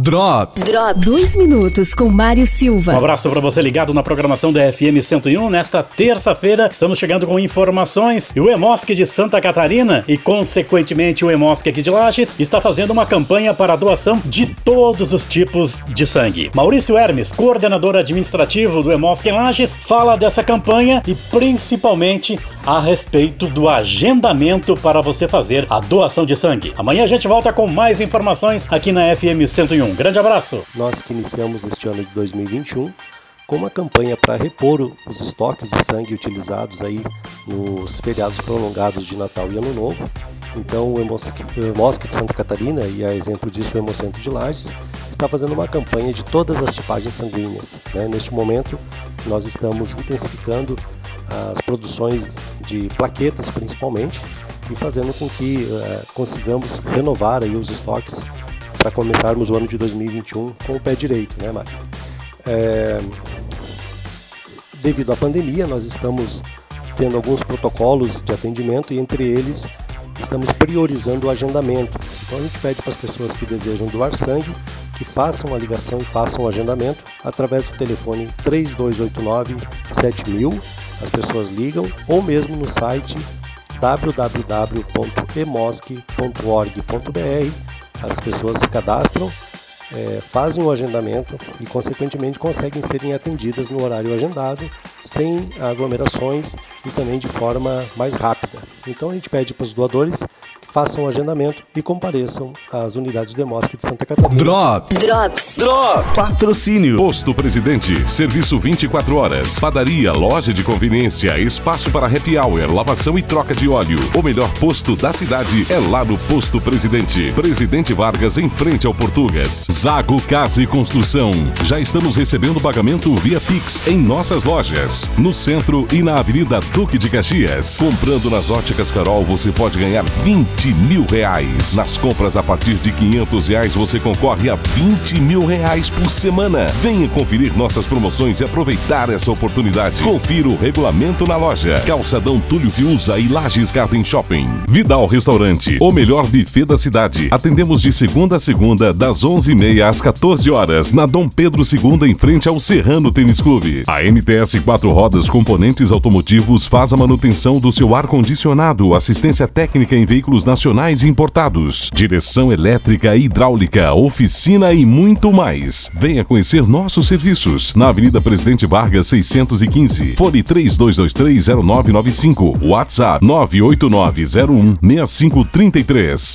Drops. Drops. Dois minutos com Mário Silva. Um abraço para você ligado na programação da FM 101. Nesta terça-feira, estamos chegando com informações. E o Emosc de Santa Catarina e, consequentemente, o Emosc aqui de Lages está fazendo uma campanha para a doação de todos os tipos de sangue. Maurício Hermes, coordenador administrativo do Emosc em Lages, fala dessa campanha e principalmente a respeito do agendamento para você fazer a doação de sangue. Amanhã a gente volta com mais informações aqui na FM 101. Grande abraço! Nós que iniciamos este ano de 2021 com uma campanha para repor os estoques de sangue utilizados aí nos feriados prolongados de Natal e Ano Novo. Então o Hemosc de Santa Catarina, e a exemplo disso o Hemocentro de Lages, está fazendo uma campanha de todas as tipagens sanguíneas. Né? Neste momento, nós estamos intensificando as produções de plaquetas, principalmente, e fazendo com que uh, consigamos renovar aí os estoques para começarmos o ano de 2021 com o pé direito, né, Mário? É, devido à pandemia, nós estamos tendo alguns protocolos de atendimento e entre eles estamos priorizando o agendamento. Então a gente pede para as pessoas que desejam doar sangue que façam a ligação e façam o agendamento através do telefone 3289 7000. As pessoas ligam ou mesmo no site www.emosc.org.br. As pessoas se cadastram é, fazem o agendamento e, consequentemente, conseguem serem atendidas no horário agendado, sem aglomerações e também de forma mais rápida. Então, a gente pede para os doadores façam o agendamento e compareçam às unidades do Demosc de Santa Catarina. Drops. Drops. Drops. Patrocínio. Posto Presidente. Serviço 24 horas. Padaria, loja de conveniência, espaço para happy hour, lavação e troca de óleo. O melhor posto da cidade é lá no Posto Presidente. Presidente Vargas em frente ao Portugas. Zago Casa e Construção. Já estamos recebendo pagamento via Pix em nossas lojas. No centro e na Avenida Duque de Caxias. Comprando nas óticas Carol, você pode ganhar 20 20 mil reais. Nas compras a partir de 500 reais você concorre a 20 mil reais por semana. Venha conferir nossas promoções e aproveitar essa oportunidade. Confira o regulamento na loja. Calçadão Túlio Fiuza e Lages Garden Shopping. Vidal Restaurante, o melhor buffet da cidade. Atendemos de segunda a segunda, das 11h30 às 14 horas, na Dom Pedro II, em frente ao Serrano Tênis Clube. A MTS 4 Rodas Componentes Automotivos faz a manutenção do seu ar-condicionado, assistência técnica em veículos nacionais importados, direção elétrica e hidráulica, oficina e muito mais. Venha conhecer nossos serviços na Avenida Presidente Vargas 615, fone 32230995, WhatsApp 989016533.